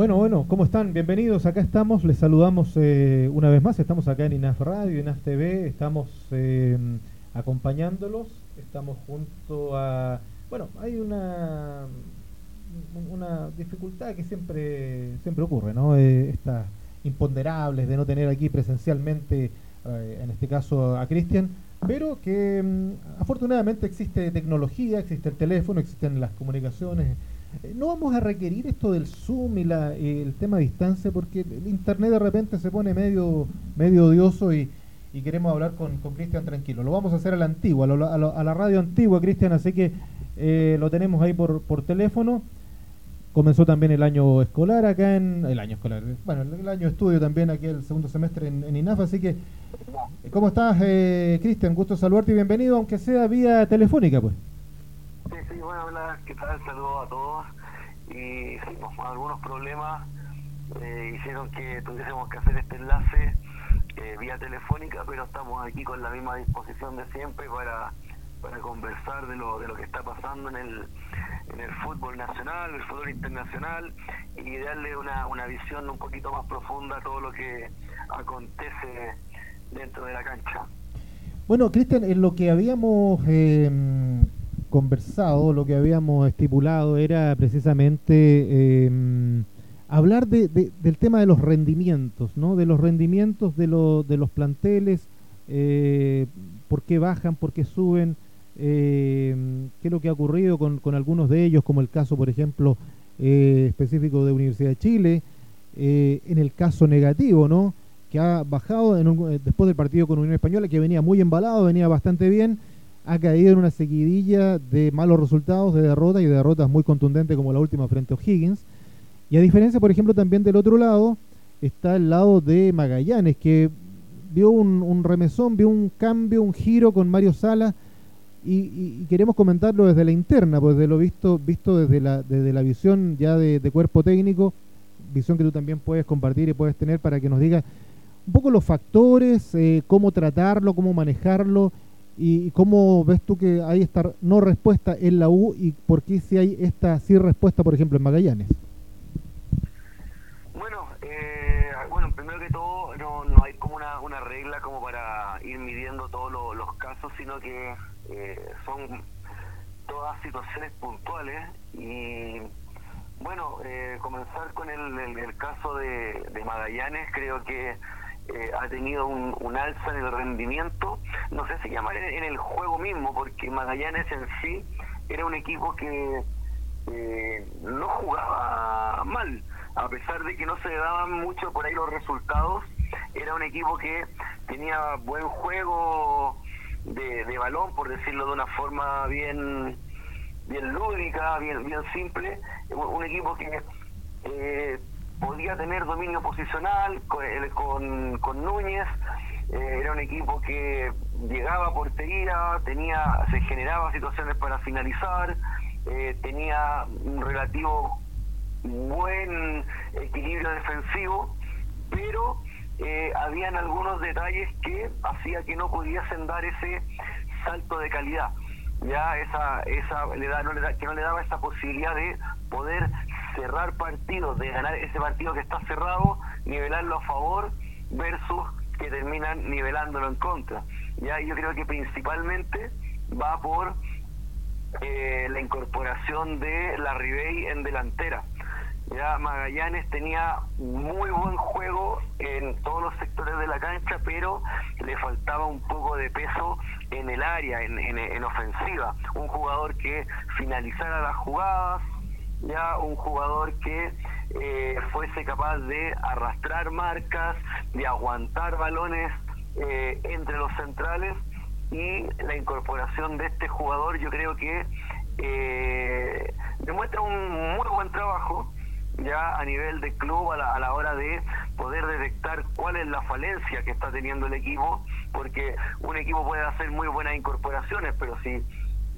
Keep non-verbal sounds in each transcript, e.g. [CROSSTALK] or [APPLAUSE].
Bueno, bueno, ¿cómo están? Bienvenidos, acá estamos, les saludamos eh, una vez más, estamos acá en INAF Radio, INAF TV, estamos eh, acompañándolos, estamos junto a... Bueno, hay una, una dificultad que siempre, siempre ocurre, ¿no? Eh, estas imponderables de no tener aquí presencialmente, en este caso a Cristian, pero que mm, afortunadamente existe tecnología, existe el teléfono, existen las comunicaciones, eh, no vamos a requerir esto del Zoom y la, el tema de distancia porque el Internet de repente se pone medio, medio odioso y, queremos hablar con Cristian tranquilo. Lo vamos a hacer a la antigua, a, la radio antigua, Cristian, así que eh, lo tenemos ahí por, por teléfono. Comenzó también el año escolar acá en... El año escolar, bueno, el, año estudio también aquí el segundo semestre en, INAF, así que... ¿Cómo estás, eh, Cristian? Gusto saludarte y bienvenido, aunque sea vía telefónica, pues. Sí, bueno, hola, ¿qué tal? Saludos a todos. Y sí, algunos problemas eh, hicieron que tuviésemos que hacer este enlace eh, vía telefónica, pero estamos aquí con la misma disposición de siempre para, para conversar de lo, de lo que está pasando en el, en el fútbol nacional, el fútbol internacional y darle una, una visión un poquito más profunda a todo lo que acontece dentro de la cancha. Bueno, Cristian, en lo que habíamos eh, conversado, lo que habíamos estipulado era precisamente em, hablar de, del tema de los rendimientos, ¿no? De los rendimientos de, de los planteles, eh, por qué bajan, por qué suben, em, qué es lo que ha ocurrido con, algunos de ellos, como el caso, por ejemplo, eh, específico de Universidad de Chile, eh, en el caso negativo, ¿no? Que ha bajado después del partido con Unión Española, que venía muy embalado, venía bastante bien, ha caído en una seguidilla de malos resultados, de derrotas y de derrotas muy contundentes como la última frente a O'Higgins. Y a diferencia, por ejemplo, también del otro lado, está el lado de Magallanes, que vio un, remesón, vio un cambio, un giro con Mario Sala, y, queremos comentarlo desde la interna, pues de lo visto, visto desde la, desde la visión ya de, cuerpo técnico, visión que tú también puedes compartir y puedes tener para que nos diga un poco los factores, eh, cómo tratarlo, cómo manejarlo, ¿Y cómo ves tú que hay esta no respuesta en la U y por qué si hay esta sí respuesta, por ejemplo, en Magallanes? Bueno, eh, bueno primero que todo, no, no hay como una, una, regla como para ir midiendo todos los casos, sino que eh, son todas situaciones puntuales y bueno, eh, comenzar con el, el, caso de, de Magallanes, creo que eh, ha tenido un, alza en el rendimiento, no sé si llamar en, el juego mismo, porque Magallanes en sí era un equipo que eh, no jugaba mal, a pesar de que no se daban mucho por ahí los resultados, era un equipo que tenía buen juego de, balón, por decirlo de una forma bien bien lúdica, bien bien simple, un equipo que eh, podía tener dominio posicional con, con, Núñez, eh, era un equipo que llegaba a portería, tenía, se generaba situaciones para finalizar, eh, tenía un relativo buen equilibrio defensivo, pero eh, habían algunos detalles que hacía que no pudiesen dar ese salto de calidad. Ya esa esa le da, no le da, que no le daba esa posibilidad de poder cerrar partidos, de ganar ese partido que está cerrado, nivelarlo a favor versus que terminan nivelándolo en contra. Ya yo creo que principalmente va por eh, la incorporación de la Ribey en delantera. Ya Magallanes tenía muy buen juego en todos los sectores de la cancha, pero le faltaba un poco de peso en el área, en, en ofensiva. Un jugador que finalizara las jugadas, ya un jugador que eh, fuese capaz de arrastrar marcas, de aguantar balones eh, entre los centrales y la incorporación de este jugador yo creo que eh, demuestra un muy buen trabajo ya a nivel de club a la, a la hora de poder detectar cuál es la falencia que está teniendo el equipo, porque un equipo puede hacer muy buenas incorporaciones, pero si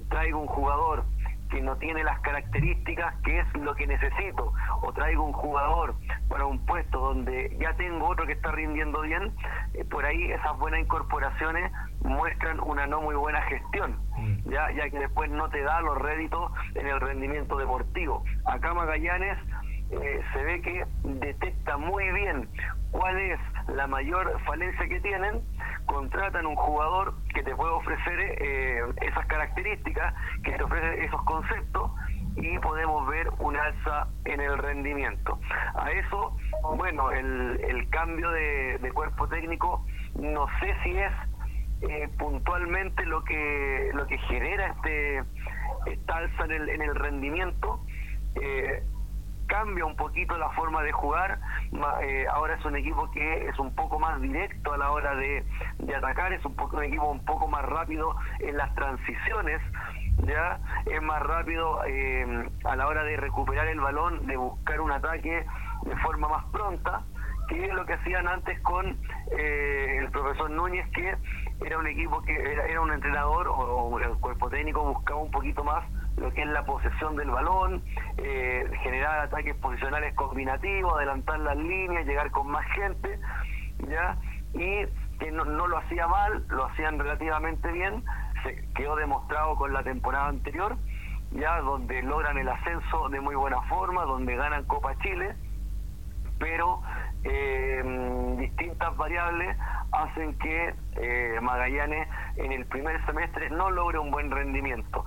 traigo un jugador que no tiene las características que es lo que necesito, o traigo un jugador para un puesto donde ya tengo otro que está rindiendo bien, eh, por ahí esas buenas incorporaciones muestran una no muy buena gestión, mm. ya, ya que después no te da los réditos en el rendimiento deportivo. Acá Magallanes eh, se ve que detecta muy bien cuál es la mayor falencia que tienen, contratan un jugador que te puede ofrecer eh, esas características, que te ofrece esos conceptos y podemos ver un alza en el rendimiento. A eso, bueno, el, el cambio de, cuerpo técnico no sé si es eh, puntualmente lo que lo que genera este esta alza en el, en el rendimiento. Eh, cambia un poquito la forma de jugar. Eh, ahora es un equipo que es un poco más directo a la hora de, atacar, es un, poco, un equipo un poco más rápido en las transiciones ya es más rápido eh, a la hora de recuperar el balón, de buscar un ataque de forma más pronta, que lo que hacían antes con eh, el profesor Núñez, que era un equipo que era, un entrenador o, el cuerpo técnico buscaba un poquito más lo que es la posesión del balón, eh, generar ataques posicionales combinativos, adelantar las líneas, llegar con más gente, ya y que no, no lo hacía mal, lo hacían relativamente bien, quedó demostrado con la temporada anterior, ya donde logran el ascenso de muy buena forma, donde ganan Copa Chile, pero eh, distintas variables hacen que eh, Magallanes en el primer semestre no logre un buen rendimiento,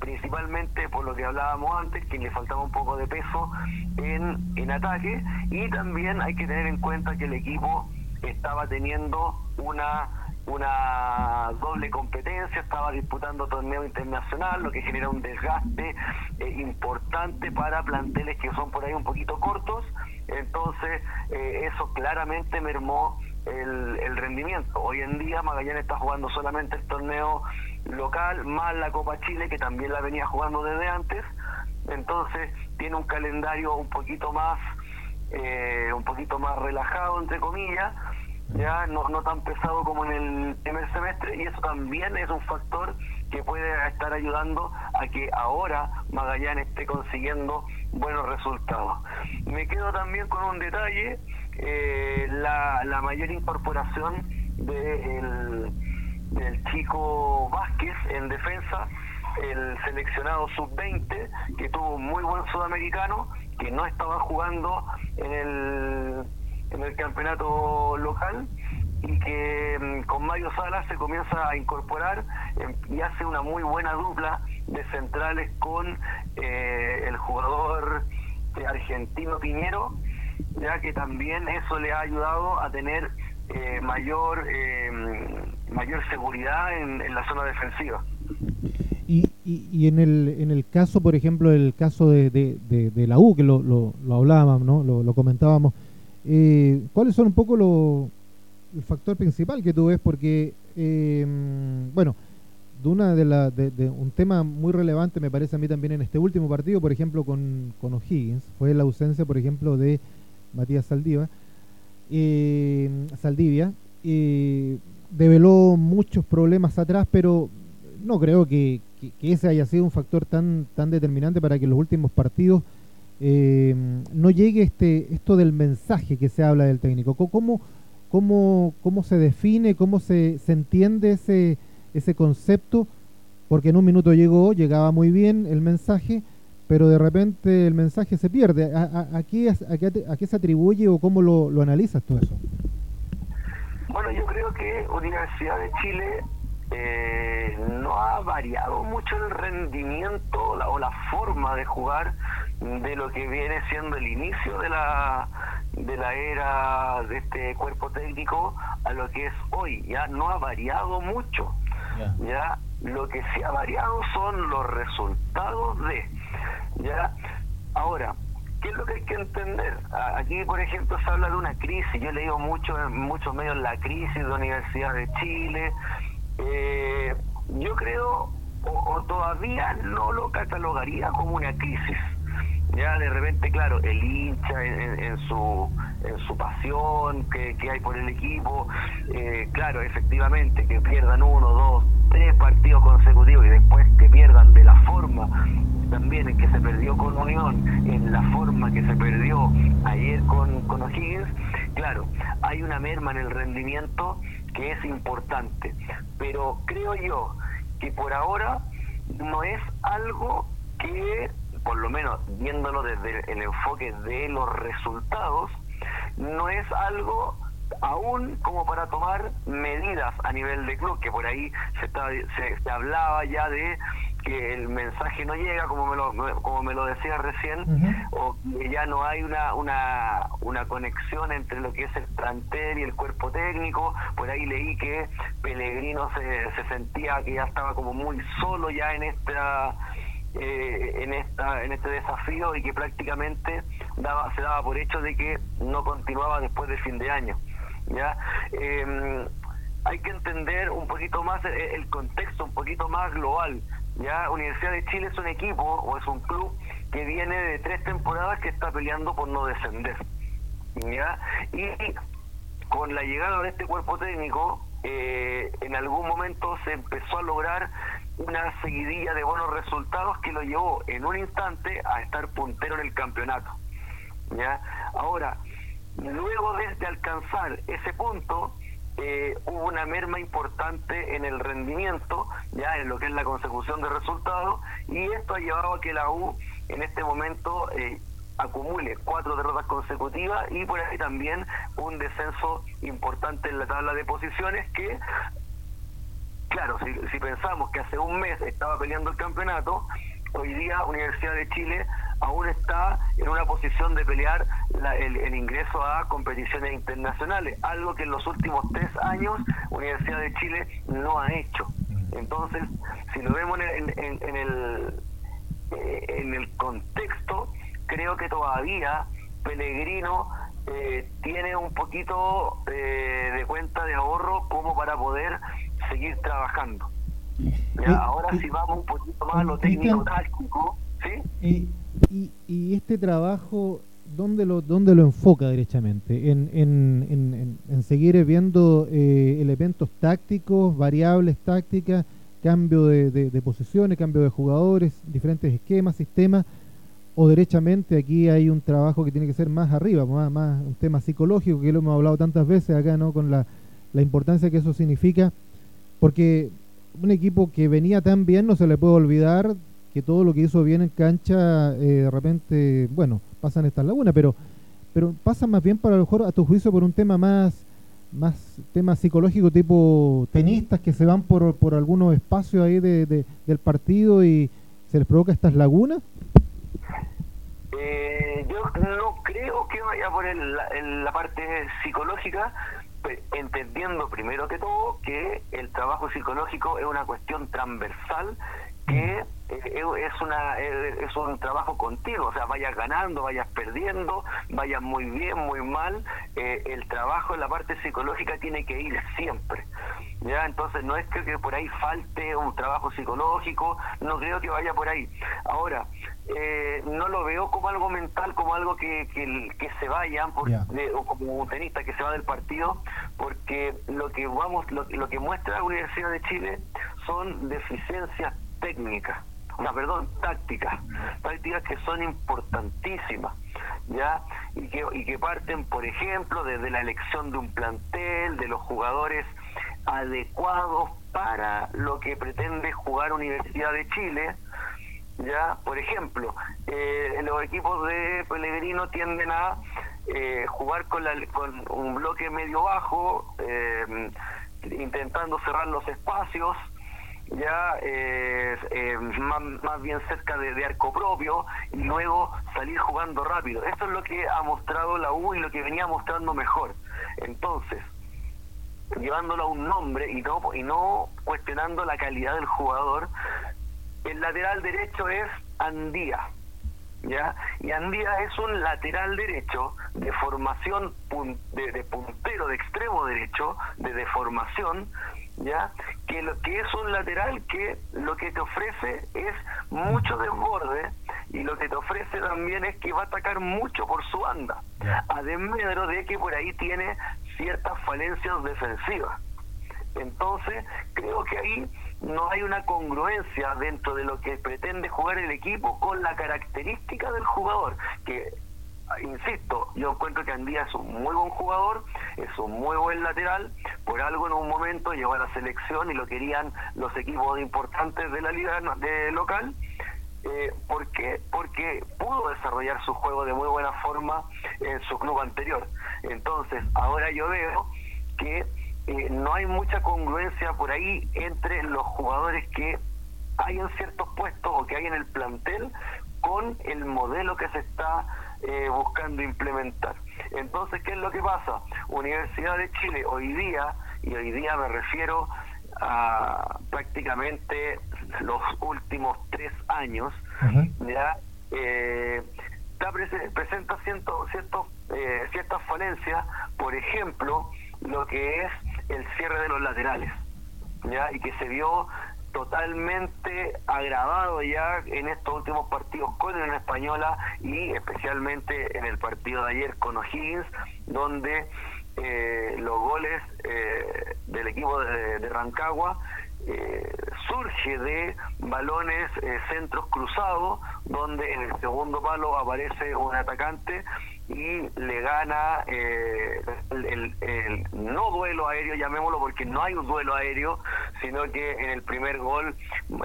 principalmente por lo que hablábamos antes, que le faltaba un poco de peso en, en ataque, y también hay que tener en cuenta que el equipo estaba teniendo una una doble competencia, estaba disputando torneo internacional, lo que genera un desgaste eh, importante para planteles que son por ahí un poquito cortos, entonces eh, eso claramente mermó el, el, rendimiento. Hoy en día Magallanes está jugando solamente el torneo local, más la Copa Chile, que también la venía jugando desde antes, entonces tiene un calendario un poquito más, eh, un poquito más relajado, entre comillas, ya no, no tan pesado como en el primer semestre y eso también es un factor que puede estar ayudando a que ahora Magallanes esté consiguiendo buenos resultados. Me quedo también con un detalle, eh, la, la mayor incorporación de del chico Vázquez en defensa, el seleccionado sub-20, que tuvo un muy buen sudamericano, que no estaba jugando en el en el campeonato local y que mm, con Mario Salas se comienza a incorporar em, y hace una muy buena dupla de centrales con eh, el jugador argentino Piñero, ya que también eso le ha ayudado a tener eh, mayor em, mayor seguridad en, la zona defensiva. Y, y, en, el, en el caso, por ejemplo, el caso de, de, la U, que lo, lo, hablábamos, ¿no? lo, lo comentábamos, eh, ¿Cuáles son un poco lo, el factor principal que tú ves? Porque, eh, bueno, de, una de, la, de, un tema muy relevante me parece a mí también en este último partido, por ejemplo, con, con O'Higgins, fue la ausencia, por ejemplo, de Matías Saldiva, eh, Saldivia. Eh, develó muchos problemas atrás, pero no creo que, que, ese haya sido un factor tan, tan determinante para que en los últimos partidos eh, no llegue este esto del mensaje que se habla del técnico. ¿Cómo, cómo, cómo se define, cómo se, se entiende ese, ese concepto? Porque en un minuto llegó, llegaba muy bien el mensaje, pero de repente el mensaje se pierde. ¿A, a, qué, a, qué, se atribuye o cómo lo, lo analizas tú eso? Bueno, yo creo que Universidad de Chile eh, no ha variado mucho el rendimiento o la forma de jugar de lo que viene siendo el inicio de la de la era de este cuerpo técnico a lo que es hoy ya no ha variado mucho ya lo que sí ha variado son los resultados de ya ahora ¿Qué es lo que hay que entender? Aquí, por ejemplo, se habla de una crisis. Yo he leído mucho en muchos medios la crisis de la Universidad de Chile. Eh, yo creo, o, todavía no lo catalogaría como una crisis. Ya de repente, claro, el hincha en, su en su pasión que, hay por el equipo, eh, claro, efectivamente, que pierdan uno, dos, tres partidos consecutivos y después que pierdan de la forma también en que se perdió con Unión, en la forma que se perdió ayer con, con O'Higgins, claro, hay una merma en el rendimiento que es importante, pero creo yo que por ahora no es algo que por lo menos viéndolo desde el enfoque de los resultados, no es algo aún como para tomar medidas a nivel de club, que por ahí se, se, hablaba ya de que el mensaje no llega, como me lo, como me lo decía recién, o que ya no hay una, una, una conexión entre lo que es el plantel y el cuerpo técnico. Por ahí leí que Pellegrino se, se sentía que ya estaba como muy solo ya en esta eh, en esta en este desafío y que prácticamente daba se daba por hecho de que no continuaba después del fin de año ya em, hay que entender un poquito más el, contexto un poquito más global ya Universidad de Chile es un equipo o es un club que viene de tres temporadas que está peleando por no descender ya y con la llegada de este cuerpo técnico eh, en algún momento se empezó a lograr una seguidilla de buenos resultados que lo llevó en un instante a estar puntero en el campeonato. ¿ya? Ahora, luego de, alcanzar ese punto, eh, hubo una merma importante en el rendimiento, ya en lo que es la consecución de resultados, y esto ha llevado a que la U en este momento eh, acumule cuatro derrotas consecutivas y por ahí también un descenso importante en la tabla de posiciones que claro, si, pensamos que hace un mes estaba peleando el campeonato, hoy día Universidad de Chile aún está en una posición de pelear el, ingreso a competiciones internacionales, algo que en los últimos tres años Universidad de Chile no ha hecho. Entonces, si lo vemos en, el, eh, en el contexto, creo que todavía Pellegrino eh, tiene un poquito eh, de cuenta de ahorro como para poder seguir trabajando. ahora si vamos un poquito más a lo técnico táctico, ¿sí? Y, y, este trabajo, ¿dónde lo, dónde lo enfoca derechamente? ¿En, en, en, seguir viendo eh, elementos tácticos, variables tácticas, cambio de, de, posiciones, cambio de jugadores, diferentes esquemas, sistemas? o derechamente aquí hay un trabajo que tiene que ser más arriba, más, más un tema psicológico que lo hemos hablado tantas veces acá, ¿no? Con la, la importancia que eso significa porque un equipo que venía tan bien no se le puede olvidar que todo lo que hizo bien en cancha, eh, de repente, bueno, pasan estas lagunas, pero pero pasa más bien para lo mejor a tu juicio por un tema más más tema psicológico tipo tenistas que se van por, por algunos espacios ahí de, del partido y se les provoca estas lagunas. Eh, yo no creo que vaya por la parte psicológica pues, entendiendo primero que todo que el trabajo psicológico es una cuestión transversal que es una es un trabajo continuo, o sea, vayas ganando, vayas perdiendo, vayas muy bien, muy mal, eh, el trabajo en la parte psicológica tiene que ir siempre. ¿ya? Entonces no es que, por ahí falte un trabajo psicológico, no creo que vaya por ahí. Ahora, eh, no lo veo como algo mental, como algo que, que, se vayan, por, o como un tenista que se va del partido, porque lo que vamos lo, lo que muestra la Universidad de Chile son deficiencias técnicas no, perdón, tácticas, tácticas que son importantísimas, ¿ya? Y que, y que parten, por ejemplo, desde la elección de un plantel, de los jugadores adecuados para lo que pretende jugar Universidad de Chile, ya por ejemplo eh, los equipos de Pellegrino tienden a eh, jugar con, la, con un bloque medio bajo eh, intentando cerrar los espacios ya eh, eh, más, bien cerca de, arco propio y luego salir jugando rápido. Eso es lo que ha mostrado la U y lo que venía mostrando mejor. Entonces, llevándolo a un nombre y no, y no cuestionando la calidad del jugador, el lateral derecho es Andía. ¿Ya? Y Andía es un lateral derecho de formación de, de puntero, de extremo derecho, de deformación, ya que lo que es un lateral que lo que te ofrece es mucho desborde y lo que te ofrece también es que va a atacar mucho por su banda además de que por ahí tiene ciertas falencias defensivas. Entonces creo que ahí no hay una congruencia dentro de lo que pretende jugar el equipo con la característica del jugador que insisto, yo encuentro que Andía es un muy buen jugador, es un muy buen lateral, por algo en un momento llegó a la selección y lo querían los equipos importantes de la liga de local, Eh, ¿Por qué? Porque pudo desarrollar su juego de muy buena forma en su club anterior. Entonces, ahora yo veo que eh, no hay mucha congruencia por ahí entre los jugadores que hay en ciertos puestos o que hay en el plantel con el modelo que se está eh, buscando implementar. Entonces, ¿qué es lo que pasa? Universidad de Chile hoy día, y hoy día me refiero a prácticamente los últimos tres años, ya eh, presenta cierto, cierto, eh, ciertas falencias, por ejemplo, lo que es el cierre de los laterales, ya y que se vio totalmente agravado ya en estos últimos partidos con la Española y especialmente en el partido de ayer con O'Higgins, donde eh, los goles eh, del equipo de, Rancagua eh, surge de balones centros cruzados donde en el segundo palo aparece un atacante y le gana eh, el, no duelo aéreo, llamémoslo, porque no hay un duelo aéreo, sino que en el primer gol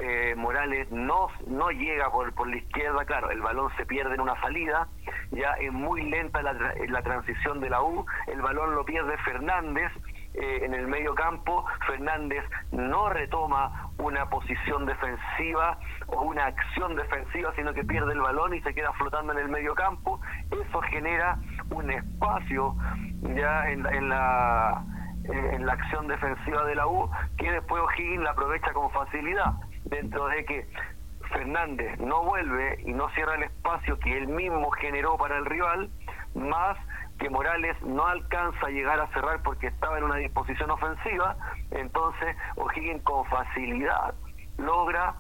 eh, Morales no, no llega por, por la izquierda, claro, el balón se pierde en una salida, ya es muy lenta la, la transición de la U, el balón lo pierde Fernández, eh, en el medio campo, Fernández no retoma una posición defensiva o una acción defensiva, sino que pierde el balón y se queda flotando en el medio campo. Eso genera un espacio ya en, en la eh, en la acción defensiva de la U, que después O'Higgins la aprovecha con facilidad, dentro de que Fernández no vuelve y no cierra el espacio que él mismo generó para el rival, más que Morales no alcanza a llegar a cerrar porque estaba en una disposición ofensiva, entonces O'Higgins con facilidad logra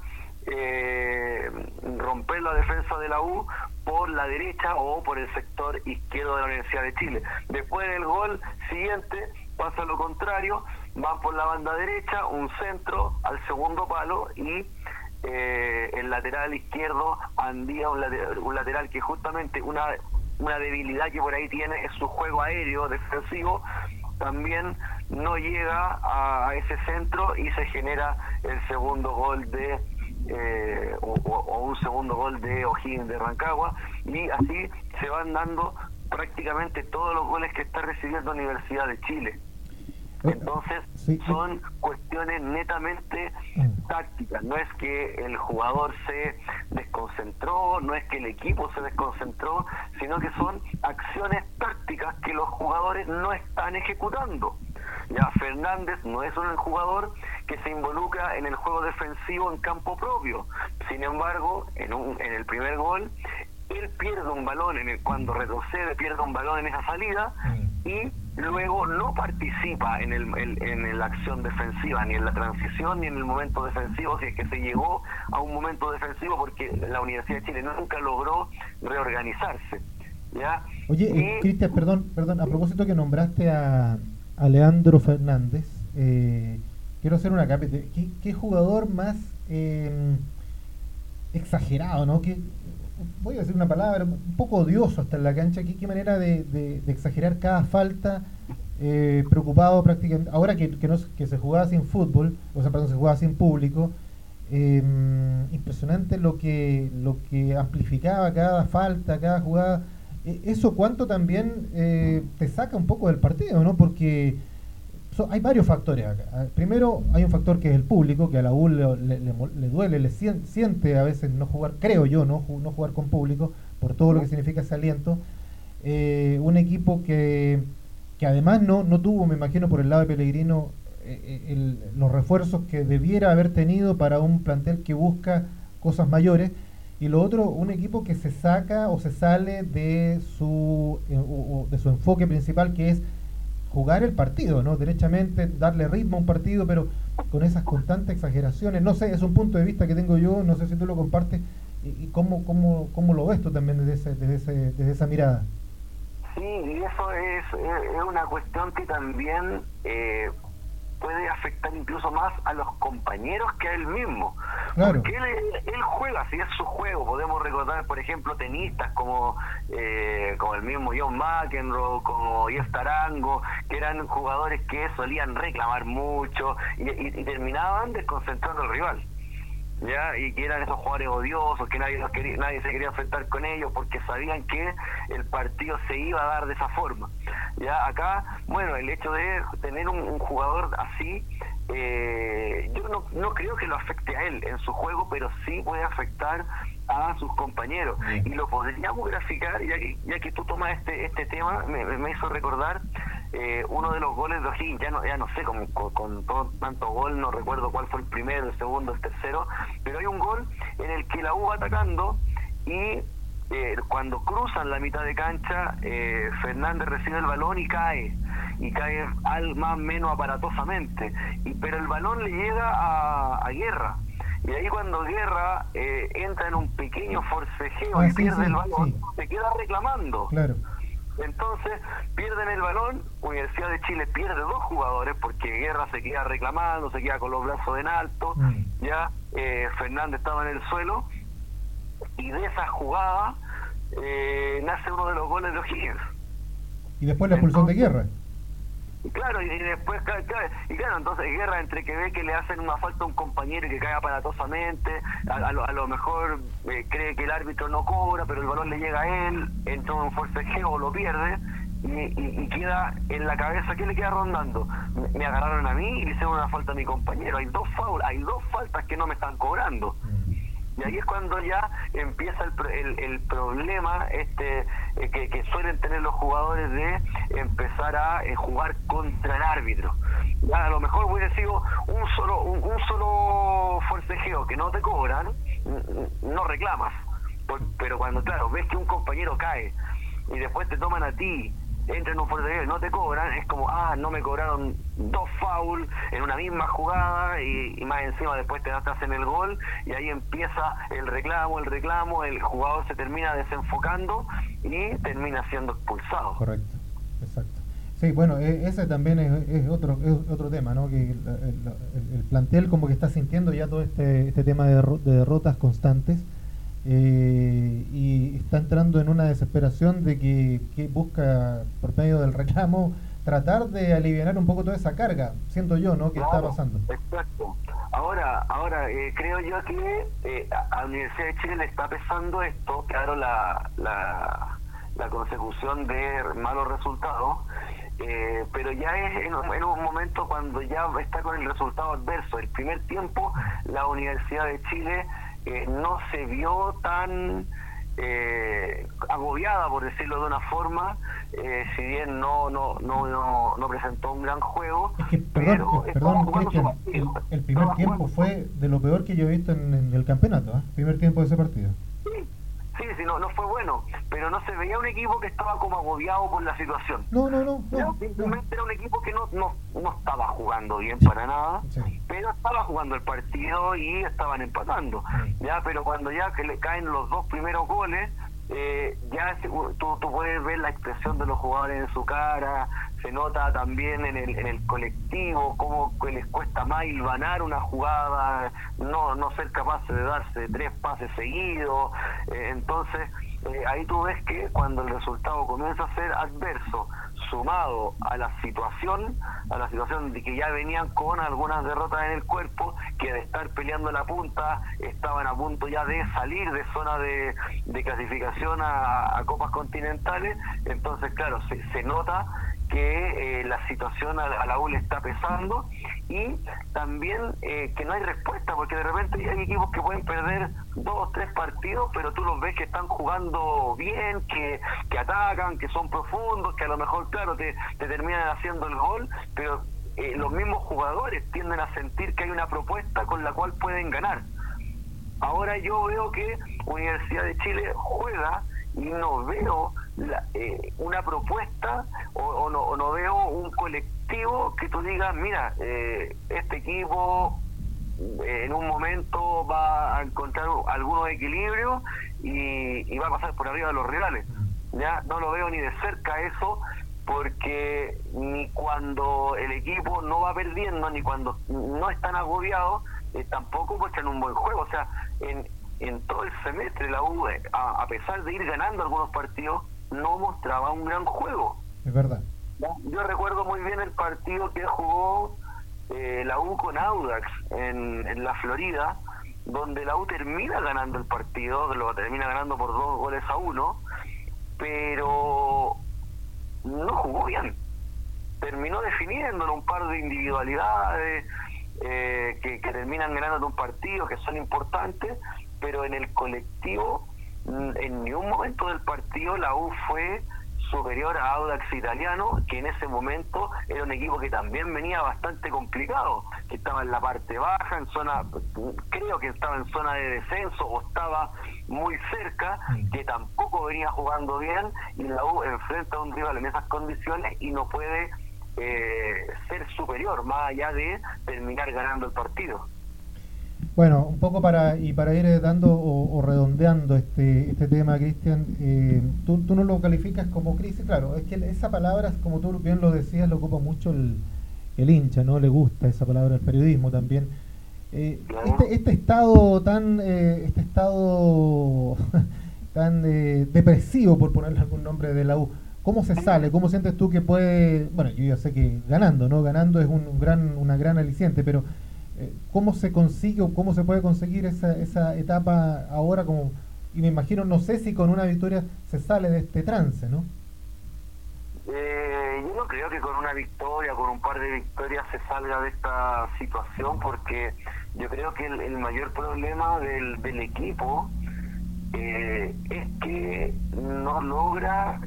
eh, romper la defensa de la U por la derecha o por el sector izquierdo de la Universidad de Chile. Después del gol siguiente pasa lo contrario, van por la banda derecha, un centro al segundo palo y eh, el lateral izquierdo andía un un lateral que justamente una una debilidad que por ahí tiene es su juego aéreo defensivo, también no llega a, ese centro y se genera el segundo gol de eh, o, un segundo gol de O'Higgins de Rancagua y así se van dando prácticamente todos los goles que está recibiendo Universidad de Chile. Entonces son cuestiones netamente mm. tácticas, no es que el jugador se desconcentró, no es que el equipo se desconcentró, sino que son acciones tácticas que los jugadores no están ejecutando. Ya Fernández no es un jugador que se involucra en el juego defensivo en campo propio. Sin embargo, en, un, en el primer gol, él pierde un balón en el, cuando retrocede, pierde un balón en esa salida mm. y luego no participa en, el, en, la acción defensiva, ni en la transición, ni en el momento defensivo, si es que se llegó a un momento defensivo porque la Universidad de Chile nunca logró reorganizarse. ¿ya? Oye, eh, Cristian, perdón, perdón, a propósito que nombraste a, a Leandro Fernández, eh, quiero hacer una capita. ¿Qué, jugador más eh, exagerado, ¿no? ¿Qué, voy a decir una palabra, un poco odioso hasta en la cancha. ¿Qué, qué manera de, exagerar cada falta? Eh, preocupado prácticamente, ahora que, que, no, que se jugaba sin fútbol, o sea, perdón, se jugaba sin público, em, impresionante lo que, lo que amplificaba cada falta, cada jugada. E, eso cuánto también eh, te saca un poco del partido, ¿no? Porque hay varios factores acá. Ah, primero, hay un factor que es el público, que a la U le, duele, le siente a veces no jugar, creo yo, no, no jugar con público, por todo lo que significa ese aliento. Eh, un equipo que, que además no, no tuvo, me imagino, por el lado de Pellegrino, eh, eh, los refuerzos que debiera haber tenido para un plantel que busca cosas mayores. Y lo otro, un equipo que se saca o se sale de su, de su enfoque principal, que es jugar el partido, ¿no? Derechamente, darle ritmo a un partido, pero con esas constantes exageraciones. No sé, es un punto de vista que tengo yo, no sé si tú lo compartes y, cómo, cómo, cómo lo ves tú también desde, desde, desde esa mirada. Sí, y eso es, es una cuestión que también eh, puede afectar incluso más a los compañeros que a él mismo. Porque él, juega, si es su juego. Podemos recordar, por ejemplo, tenistas como, eh, como el mismo John McEnroe, como Jeff Tarango, que eran jugadores que solían reclamar mucho y, terminaban desconcentrando al rival. ¿ya? y que eran esos jugadores odiosos, que nadie, quería, nadie se quería enfrentar con ellos porque sabían que el partido se iba a dar de esa forma. Ya acá, bueno, el hecho de tener un, jugador así, eh, yo no, no creo que lo afecte a él en su juego, pero sí puede afectar a sus compañeros. Y lo podríamos graficar, ya que, ya que tú tomas este, este tema, me, me hizo recordar eh, uno de los goles de O'Higgins, ya no, ya no sé, con, con, todo tanto gol, no recuerdo cuál fue el primero, el segundo, el tercero, pero hay un gol en el que la U va atacando y eh, cuando cruzan la mitad de cancha, eh, Fernández recibe el balón y cae, y cae al más menos aparatosamente, y, pero el balón le llega a, a Guerra. Y ahí cuando Guerra eh, entra en un pequeño forcejeo ah, y pierde el balón, se queda reclamando. Claro. Entonces pierden el balón, Universidad de Chile pierde dos jugadores porque Guerra se queda reclamando, se queda con los brazos en alto, mm. ya eh, Fernández estaba en el suelo y de esa jugada eh, nace uno de los goles de O'Higgins. Y después la expulsión de Guerra. Claro, y, después, claro, y claro, entonces guerra entre que ve que le hacen una falta a un compañero y que cae aparatosamente, a, lo, mejor eh, cree que el árbitro no cobra, pero el balón le llega a él, entra un forcejeo, lo pierde, y, y, queda en la cabeza, ¿qué le queda rondando? Me, agarraron a mí y le hicieron una falta a mi compañero. Hay dos hay dos faltas que no me están cobrando. Y ahí es cuando ya empieza el, el, problema este eh, que, suelen tener los jugadores de empezar a eh, jugar contra el árbitro. Ya, a lo mejor voy a decir un solo, un, solo forcejeo que no te cobran, no reclamas. pero cuando, claro, ves que un compañero cae y después te toman a ti entra en un fuerte no te cobran, es como, ah, no me cobraron dos fouls en una misma jugada y, más encima después te das en el gol y ahí empieza el reclamo, el reclamo, el jugador se termina desenfocando y termina siendo expulsado. Correcto, exacto. Sí, bueno, e, ese también es, otro es otro tema, ¿no? Que el, plantel como que está sintiendo ya todo este, este tema de derrotas constantes eh, y está entrando en una desesperación de que, busca, por medio del reclamo, tratar de aliviar un poco toda esa carga, siento yo, ¿no? Que está pasando. Exacto. Ahora, ahora eh, creo yo que eh, a la Universidad de Chile le está pesando esto, claro, la, la, la consecución de malos resultados, eh, pero ya es en, en, un momento cuando ya está con el resultado adverso. El primer tiempo, la Universidad de Chile no se vio tan eh, agobiada, por decirlo de una forma, eh, si bien no, no, no, no, presentó un gran juego. perdón, el, primer tiempo fue de lo peor que yo he visto en, el campeonato, ¿eh? primer tiempo de ese partido. Sí, sí, no, no fue bueno, pero no se veía un equipo que estaba como agobiado por la situación. No, no, no. simplemente era un equipo que no, no, no estaba jugando bien para nada, pero estaba jugando el partido y estaban empatando. Ya, pero cuando ya que le caen los dos primeros goles, eh, ya tú, puedes ver la expresión de los jugadores en su cara, se nota también en el, en el colectivo cómo les cuesta más hilvanar una jugada, no, no ser capaces de darse tres pases seguidos. Eh, entonces, eh, ahí tú ves que cuando el resultado comienza a ser adverso, sumado a la situación, a la situación de que ya venían con algunas derrotas en el cuerpo, que de estar peleando la punta estaban a punto ya de salir de zona de, de clasificación a, copas continentales, entonces claro, se, se nota que eh, la situación a, la U está pesando y también eh, que no hay respuesta, porque de repente hay equipos que pueden perder dos o tres partidos, pero tú los ves que están jugando bien, que, que atacan, que son profundos, que a lo mejor, claro, te, te terminan haciendo el gol, pero eh, los mismos jugadores tienden a sentir que hay una propuesta con la cual pueden ganar. Ahora yo veo que Universidad de Chile juega y no veo eh, una propuesta o, no, veo un colectivo que tú digas, mira, eh, este equipo eh, en un momento va a encontrar algunos equilibrios y, y va a pasar por arriba de los rivales. Ya no lo veo ni de cerca eso porque ni cuando el equipo no va perdiendo ni cuando no están agobiados tampoco muestran un buen juego. O sea, en, en todo el semestre la U, a, a pesar de ir ganando algunos partidos, no mostraba un gran juego. Es verdad. Yo recuerdo muy bien el partido que jugó eh, la U con Audax en, en la Florida, donde la U termina ganando el partido, lo termina ganando por dos goles a uno, pero no jugó bien. Terminó definiéndolo un par de individualidades eh, que, que terminan ganando un partido, que son importantes, pero en el colectivo, en ningún momento del partido la U fue superior a Audax Italiano, que en ese momento era un equipo que también venía bastante complicado, que estaba en la parte baja, en zona, creo que estaba en zona de descenso o estaba muy cerca, que tampoco venía jugando bien y la U enfrenta a un rival en esas condiciones y no puede eh, ser superior, más allá de terminar ganando el partido. Bueno, un poco para y para ir eh, dando o, redondeando este este tema, Cristian, eh, tú, tú no lo calificas como crisis, claro, es que esa palabra, como tú bien lo decías, lo ocupa mucho el, el hincha, ¿no? Le gusta esa palabra el periodismo también. Eh, este, este estado tan este estado [LAUGHS] tan depresivo, por ponerle algún nombre de la U, ¿cómo se sale? ¿Cómo sientes tú que puede, bueno, yo ya sé que ganando, ¿no? Ganando es un gran una gran aliciente, pero eh, ¿cómo se consigue o cómo se puede conseguir esa, esa etapa ahora? como Y me imagino, no sé si con una victoria se sale de este trance, ¿no? Eh, yo no creo que con una victoria, con un par de victorias se salga de esta situación porque yo creo que el, mayor problema del, del equipo eh, es que no logra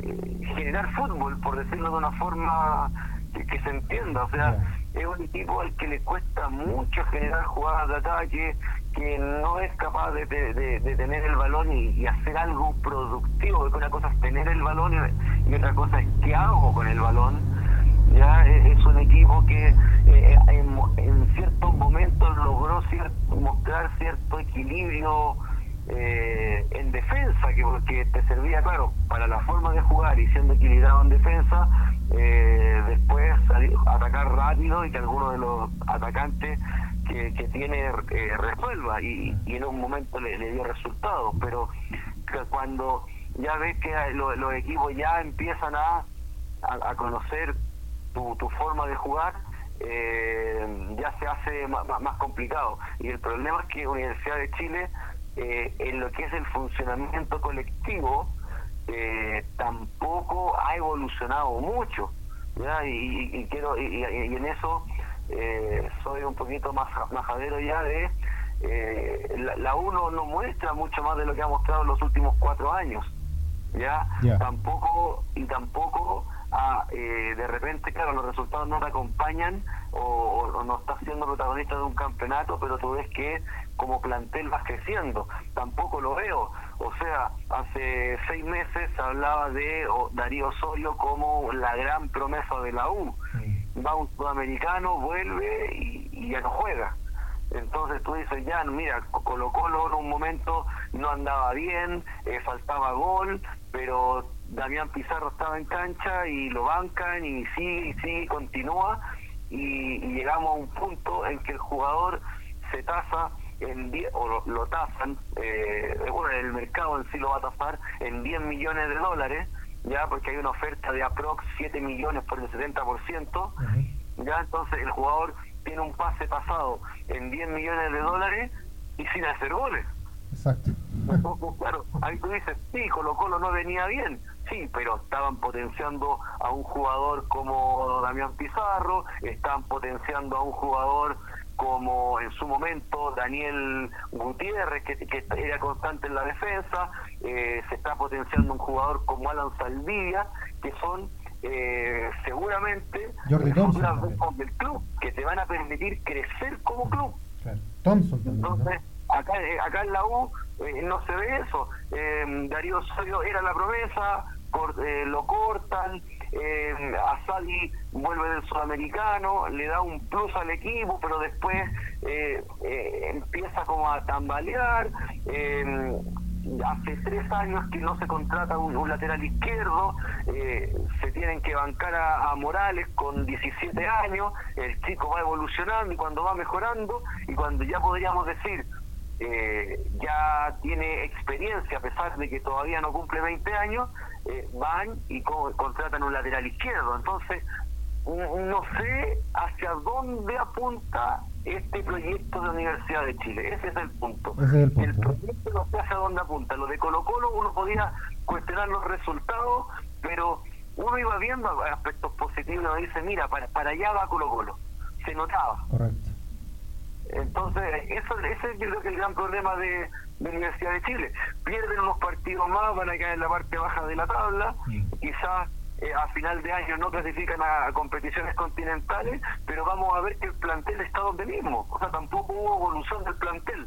generar fútbol, por decirlo de una forma que, se entienda. O sea, es un equipo al que le cuesta mucho generar jugadas de ataque, que no es capaz de, de, tener el balón y, hacer algo productivo, porque una cosa es tener el balón y, otra cosa es qué hago con el balón. ya Es, un equipo que eh, en, ciertos momentos logró mostrar cierto equilibrio eh, en defensa, que porque te servía, claro, para la forma de jugar y siendo equilibrado en defensa, eh, después atacar rápido y que alguno de los atacantes que, tiene eh, resuelva y, en un momento le, dio resultados, pero cuando ya ves que los equipos ya empiezan a, a, conocer tu, tu, forma de jugar, eh, ya se hace más, más, complicado. Y el problema es que Universidad de Chile, eh, en lo que es el funcionamiento colectivo, eh, tampoco ha evolucionado mucho. ¿ya? Y, quiero y, en eso eh, soy un poquito más majadero ya de eh, la, la, uno no muestra mucho más de lo que ha mostrado en los últimos cuatro años ya tampoco y tampoco a, eh, de repente claro los resultados no te acompañan o, no estás siendo protagonista de un campeonato pero tú ves que como plantel vas creciendo tampoco lo veo o sea, hace seis meses se hablaba de Darío Osorio como la gran promesa de la U. Va un sudamericano, vuelve y, ya no juega. Entonces tú dices, ya, mira, Colo Colo en un momento no andaba bien, eh, faltaba gol, pero Damián Pizarro estaba en cancha y lo bancan y sigue y sigue, continúa y, y llegamos a un punto en que el jugador se tasa en o lo, tasan, eh, bueno, el mercado en sí lo va a tasar en 10 millones de dólares, ya porque hay una oferta de aprox 7 millones por el 70%, ya entonces el jugador tiene un pase pasado en 10 millones de dólares y sin hacer goles. Exacto. claro, ahí tú dices, sí, Colo Colo no venía bien, sí, pero estaban potenciando a un jugador como Damián Pizarro, estaban potenciando a un jugador como en su momento Daniel Gutiérrez, que, era constante en la defensa, eh, se está potenciando un jugador como Alan Saldivia, que son eh, seguramente los del club, que te van a permitir crecer como club. Thompson Entonces, acá, eh, acá en la U no se ve eso. Darío Osorio era la promesa, lo cortan, eh, Asali vuelve del sudamericano, le da un plus al equipo, pero después eh, eh, empieza como a tambalear. Eh, hace tres años que no se contrata un, lateral izquierdo, se tienen que bancar a, Morales con 17 años, el chico va evolucionando y cuando va mejorando y cuando ya podríamos decir ya tiene experiencia a pesar de que todavía no cumple 20 años, eh, van y contratan un lateral izquierdo. Entonces, no sé hacia dónde apunta este proyecto de Universidad de Chile. Ese es el punto. el, proyecto no sé hacia dónde apunta. Lo de Colo Colo uno podía cuestionar los resultados, pero uno iba viendo aspectos positivos, uno dice, mira, para, para allá va Colo Colo. Se notaba. Correcto. Entonces, eso, ese es yo creo que el gran problema de, la Universidad de Chile. Pierden unos partidos más, van a caer en la parte baja de la tabla, mm. quizás eh, a final de año no clasifican a, competiciones continentales, pero vamos a ver que el plantel está donde mismo. O sea, tampoco hubo evolución del plantel.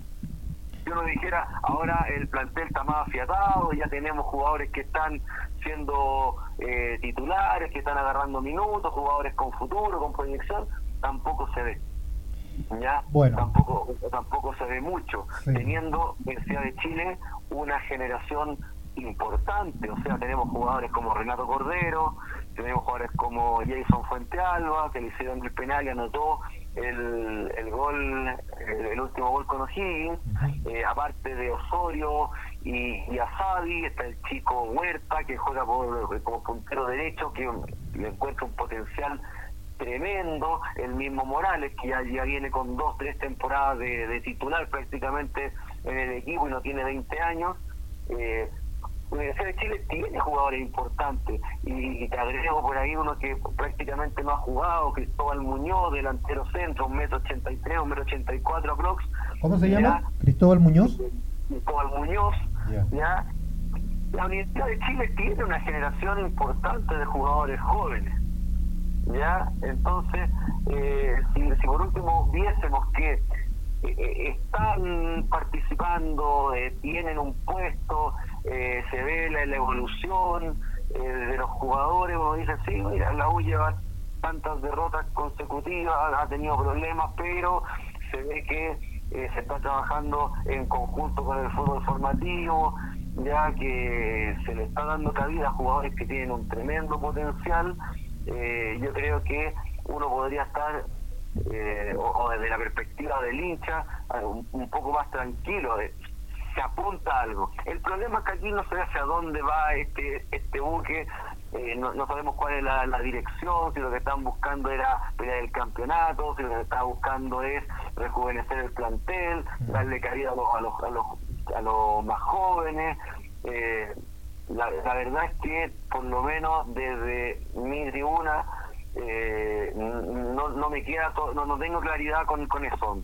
Yo no dijera, ahora el plantel está más afiatado, ya tenemos jugadores que están siendo eh, titulares, que están agarrando minutos, jugadores con futuro, con proyección, tampoco se ve ya bueno. tampoco tampoco se ve mucho teniendo Universidad de Chile una generación importante o sea tenemos jugadores como Renato Cordero tenemos jugadores como Jason Fuentealba que le hicieron el penal y anotó el, el gol el, último gol con O'Higgins eh, aparte de Osorio y, y Asadi está el chico Huerta que juega por, como puntero derecho que le encuentra un potencial tremendo, el mismo Morales, que ya, ya viene con dos, tres temporadas de, titular prácticamente en el equipo y no tiene 20 años. Eh, Universidad de Chile tiene jugadores importantes y, te agrego por ahí uno que prácticamente no ha jugado, Cristóbal Muñoz, delantero centro, un metro ochenta y tres, un metro ochenta y cuatro aprox. ¿Cómo se llama? ¿Cristóbal Muñoz? Cristóbal Muñoz, ya. La Universidad de Chile tiene una generación importante de jugadores jóvenes ¿ya? Entonces, eh, si, por último viésemos que eh, eh, están participando, tienen un puesto, se ve la, evolución de los jugadores, uno dice, sí, mira, la U lleva tantas derrotas consecutivas, ha tenido problemas, pero se ve que se está trabajando en conjunto con el fútbol formativo, ya que se le está dando cabida a jugadores que tienen un tremendo potencial eh, yo creo que uno podría estar, eh, o, desde la perspectiva del hincha, un, poco más tranquilo. se apunta algo. El problema es que aquí no sé hacia dónde va este este buque, eh, no, sabemos cuál es la, dirección, si lo que están buscando era pelear el campeonato, si lo que están buscando es rejuvenecer el plantel, darle cabida a los, a los, a los, a los más jóvenes. Eh, la, verdad es que por lo menos desde mi tribuna eh, no, no me queda no, no tengo claridad con, con eso.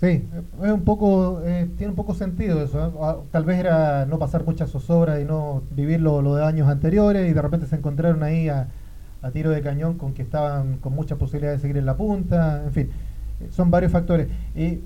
Sí es un poco eh, tiene un poco sentido eso ¿eh? ah, tal vez era no pasar muchas zozobras y no vivir lo, de años anteriores y de repente se encontraron ahí a, tiro de cañón con que estaban con muchas posibilidades de seguir en la punta en fin son varios factores. Y,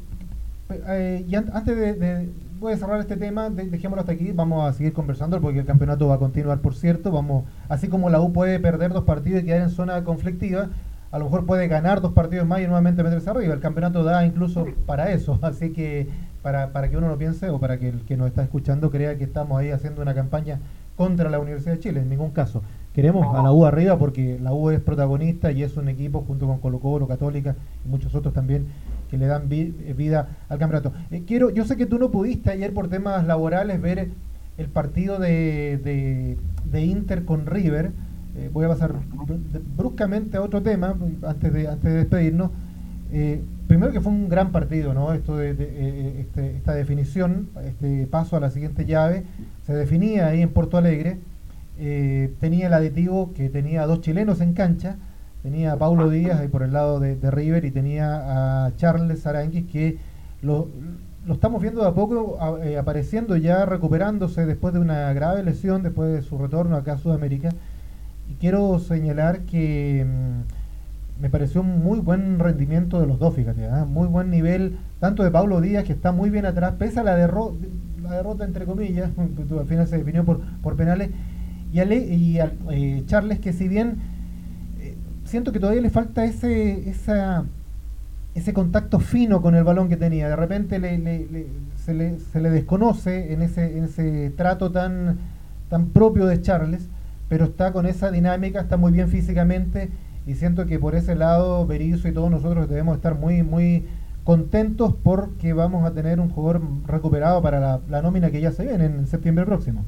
y antes de voy a cerrar este tema, dejémoslo hasta aquí, vamos a seguir conversando porque el campeonato va a continuar, por cierto, vamos, así como la U puede perder dos partidos y quedar en zona conflictiva, a lo mejor puede ganar dos partidos más y nuevamente meterse arriba, el campeonato da incluso para eso, [LAUGHS] así que para, para que uno lo piense o para que el que nos está escuchando crea que estamos ahí haciendo una campaña contra la Universidad de Chile, en ningún caso. Queremos a la U arriba porque la U es protagonista y es un equipo junto con Colo Colo, Católica y muchos otros también que le dan vida al campeonato. Eh, quiero, yo sé que tú no pudiste ayer por temas laborales ver el partido de, de, Inter con River. Eh, voy a pasar bruscamente a otro tema antes de, antes de despedirnos. Eh, primero que fue un gran partido, ¿no? Esto de, este, esta definición, este paso a la siguiente llave, se definía ahí en Porto Alegre. tenía el aditivo que tenía dos chilenos en cancha tenía a Paulo Díaz ahí por el lado de, River y tenía a Charles Aranguis que lo, lo estamos viendo de a poco eh, apareciendo ya, recuperándose después de una grave lesión, después de su retorno acá a Sudamérica. Y quiero señalar que mm, me pareció un muy buen rendimiento de los dos, fíjate, ¿ah? muy buen nivel, tanto de Paulo Díaz, que está muy bien atrás, pese a la, derrota la derrota, entre comillas, [LAUGHS] al final se definió por, por penales, y, a, y eh, Charles, que si bien siento que todavía le falta ese, esa, ese contacto fino con el balón que tenía. De repente se, le, se, le, desconoce en ese, en ese trato tan, tan propio de Charles, pero está con esa dinámica, está muy bien físicamente y siento que por ese lado Berizzo y todos nosotros debemos estar muy, muy contentos porque vamos a tener un jugador recuperado para la nómina que ya se viene en septiembre próximo.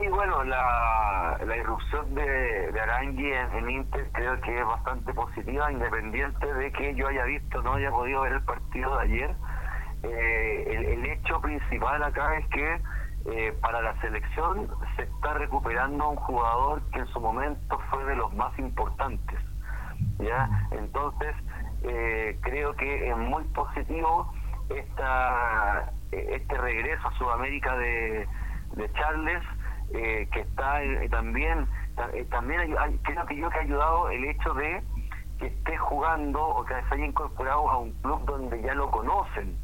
Sí, bueno, la, la irrupción de, de Arangui en, Inter creo que es bastante positiva, independiente de que yo haya visto, no haya podido ver el partido de ayer. Eh, el, hecho principal acá es que eh, para la selección se está recuperando un jugador que en su momento fue de los más importantes. ¿ya? Entonces, eh, creo que es muy positivo esta, este regreso a Sudamérica de, de Charles eh, que está eh, también, eh, también hay, creo que yo que ha ayudado el hecho de que esté jugando o que se haya incorporado a un club donde ya lo conocen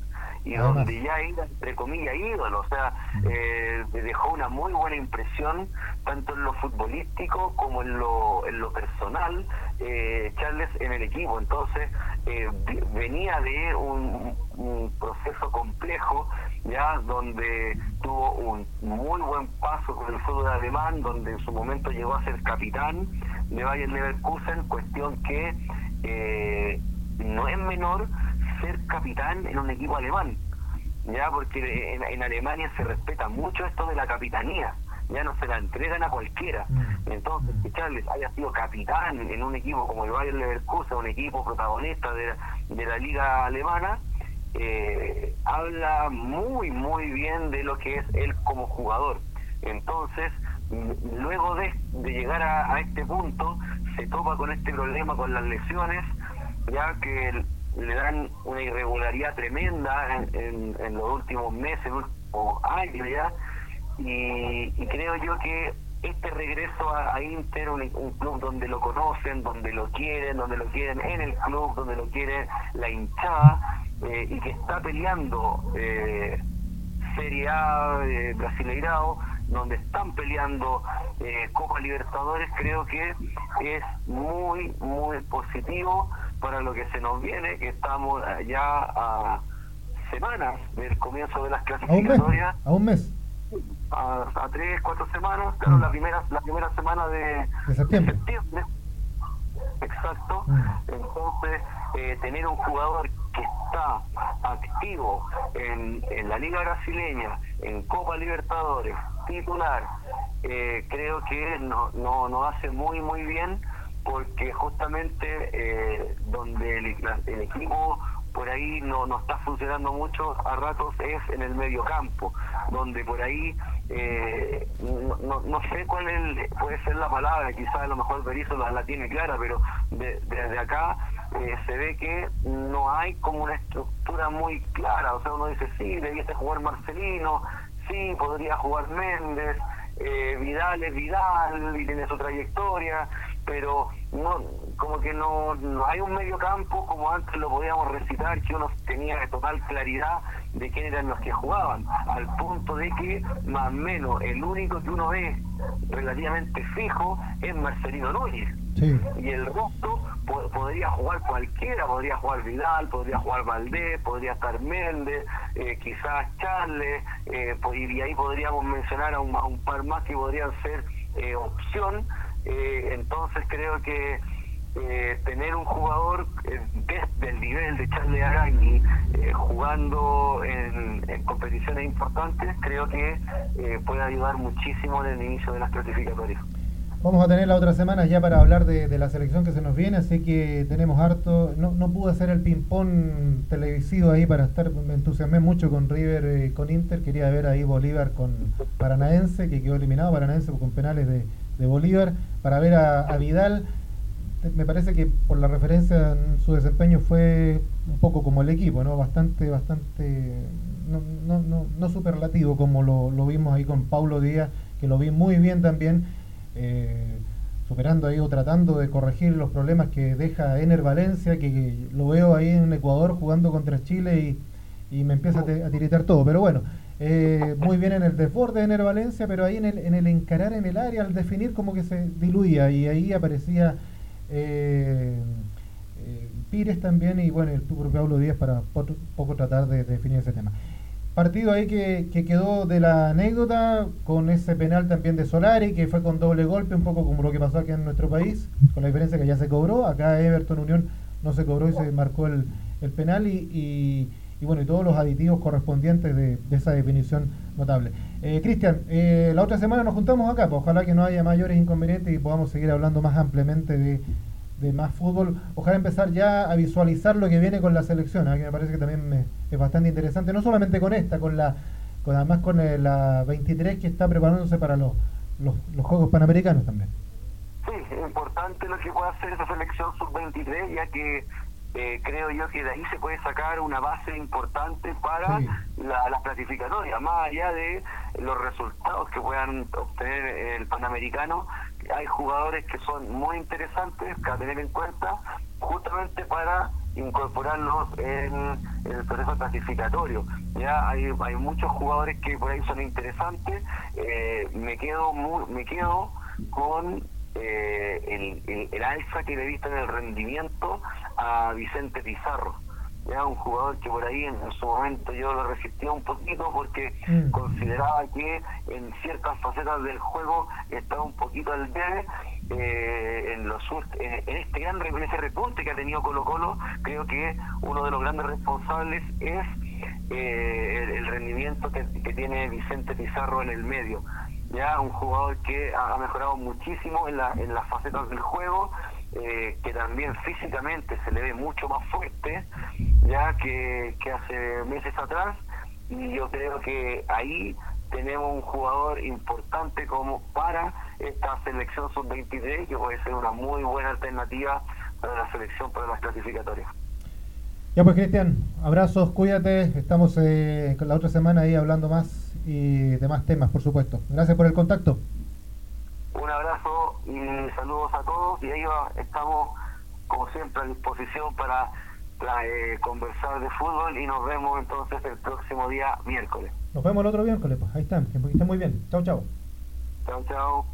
y donde ya era, entre comillas, ídolo, o sea, eh, dejó una muy buena impresión, tanto en lo futbolístico como en lo, en lo personal, eh, Charles en el equipo. Entonces, eh, venía de un, proceso complejo, ya donde tuvo un muy buen paso con el fútbol alemán, donde en su momento llegó a ser capitán de Bayern Leverkusen, cuestión que no es menor ser capitán en un equipo alemán, ya porque en, Alemania se respeta mucho esto de la capitanía, ya no se la entregan a cualquiera. Mm. Entonces, que Charles haya sido capitán en un equipo como el Bayern Leverkusen, un equipo protagonista de, de la liga alemana, eh, habla muy, muy bien de lo que es él como jugador. Entonces, luego de, llegar a, este punto, se topa con este problema, con las lesiones, ya que le dan una irregularidad tremenda en, los últimos meses, o años ya, y, creo yo que este regreso a, Inter, un, club donde lo conocen, donde lo quieren, donde lo quieren en el club, donde lo quiere la hinchada, eh, y que está peleando eh, Serie A eh, Brasileirao, donde están peleando eh, Copa Libertadores, creo que es muy, muy positivo para lo que se nos viene, que estamos ya a semanas del comienzo de las clasificatorias. A un mes. A, tres, cuatro semanas, claro, mm. la primera la primera semana de, septiembre. Exacto. Mm. Entonces, eh, tener un jugador que está activo en, en la Liga Brasileña, en Copa Libertadores, titular, eh, creo que no, no, nos hace muy, muy bien porque justamente eh, donde el, equipo por ahí no, no está funcionando mucho a ratos es en el medio campo, donde por ahí eh, no, no, sé cuál es, puede ser la palabra, quizás a lo mejor Berizzo la, la tiene clara, pero desde acá eh, se ve que no hay como una estructura muy clara, o sea, uno dice, sí, debiese jugar Marcelino, sí, podría jugar Méndez, eh, Vidal es Vidal y tiene su trayectoria, pero no como que no, no hay un medio campo como antes lo podíamos recitar, que uno tenía total claridad de quién eran los que jugaban, al punto de que más o menos el único que uno ve relativamente fijo es Marcelino Núñez. Y el resto podría jugar cualquiera, podría jugar Vidal, podría jugar Valdés, podría estar Méndez, eh, quizás Charles, eh, y ahí podríamos mencionar a un, a un par más que podrían ser eh, opción eh, entonces creo que eh, tener un jugador eh, del nivel de Charles Arangui eh, jugando en, competiciones importantes, creo que puede ayudar muchísimo en el inicio de las clasificatorias. Vamos a tener la otra semana ya para hablar de, la selección que se nos viene, así que tenemos harto. No, no pude hacer el ping-pong televisivo ahí para estar, me entusiasmé mucho con River, con Inter. Quería ver ahí Bolívar con Paranaense, que quedó eliminado Paranaense con penales de, de Bolívar, para ver a, Vidal. Me parece que por la referencia en su desempeño fue un poco como el equipo, ¿no? Bastante, bastante, no, no, no, no superlativo como lo, vimos ahí con Paulo Díaz, que lo vi muy bien también, eh, superando ahí o tratando de corregir los problemas que deja Ener Valencia, que, lo veo ahí en Ecuador jugando contra Chile y, y me empieza a, tiritar todo. Pero bueno, eh, muy bien en el desborde de Ener Valencia, pero ahí en el, en el encarar en el área, al definir, como que se diluía y ahí aparecía eh, eh, Pires también y bueno, el propio Pablo Díaz para poco tratar de, definir ese tema. Partido ahí que, que, quedó de la anécdota con ese penal también de Solari, que fue con doble golpe, un poco como lo que pasó aquí en nuestro país, con la diferencia que ya se cobró. Acá Everton Unión no se cobró y se marcó el, el penal y y bueno, y todos los aditivos correspondientes de, esa definición notable. Eh, Cristian, eh, la otra semana nos juntamos acá, pues ojalá que no haya mayores inconvenientes y podamos seguir hablando más ampliamente de, más fútbol. Ojalá empezar ya a visualizar lo que viene con la selección, ¿eh? que me parece que también es bastante interesante, no solamente con esta, con la con además con la 23 que está preparándose para los, los, los Juegos Panamericanos también. Sí, es importante lo que pueda hacer esa selección sub-23, ya que eh, creo yo que de ahí se puede sacar una base importante para las clasificatorias, más allá de los resultados que puedan obtener el Panamericano. Hay jugadores que son muy interesantes a tener en cuenta justamente para incorporarlos en, el proceso clasificatorio. Ya hay, hay muchos jugadores que por ahí son interesantes. Eh, me quedo me quedo con eh, el, el, alza que le he visto en el rendimiento a Vicente Pizarro. Ya un jugador que por ahí en, su momento yo lo resistía un poquito porque mm. consideraba que en ciertas facetas del juego estaba un poquito al debe. Eh, en, los, en, este gran en ese repunte que ha tenido Colo Colo, creo que uno de los grandes responsables es eh, el, rendimiento que, que tiene Vicente Pizarro en el medio ya un jugador que ha mejorado muchísimo en, la, en las facetas del juego, eh, que también físicamente se le ve mucho más fuerte ya que, hace meses atrás y yo creo que ahí tenemos un jugador importante como para esta selección sub-23 que puede ser una muy buena alternativa para la selección para las clasificatorias. Ya pues Cristian, abrazos, cuídate, estamos eh, la otra semana ahí hablando más y demás temas, por supuesto. Gracias por el contacto. Un abrazo y saludos a todos y ahí estamos como siempre a disposición para eh, conversar de fútbol y nos vemos entonces el próximo día miércoles. Nos vemos el otro miércoles, pues ahí están, que estén muy bien. Chao, chao. Chao, chao.